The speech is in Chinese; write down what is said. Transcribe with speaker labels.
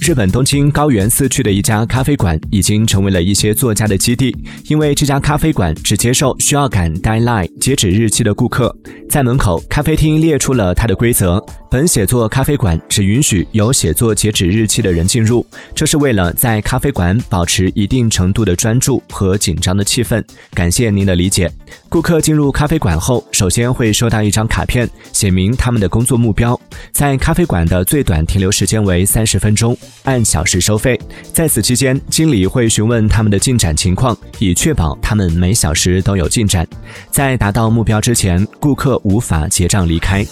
Speaker 1: 日本东京高原寺区的一家咖啡馆已经成为了一些作家的基地，因为这家咖啡馆只接受需要赶 deadline 截止日期的顾客。在门口，咖啡厅列出了它的规则：本写作咖啡馆只允许有写作截止日期的人进入，这是为了在咖啡馆保持一定程度的专注和紧张的气氛。感谢您的理解。顾客进入咖啡馆后，首先会收到一张卡片，写明他们的工作目标。在咖啡馆的最短停留时间为三十分钟，按小时收费。在此期间，经理会询问他们的进展情况，以确保他们每小时都有进展。在达到目标之前，顾客无法结账离开。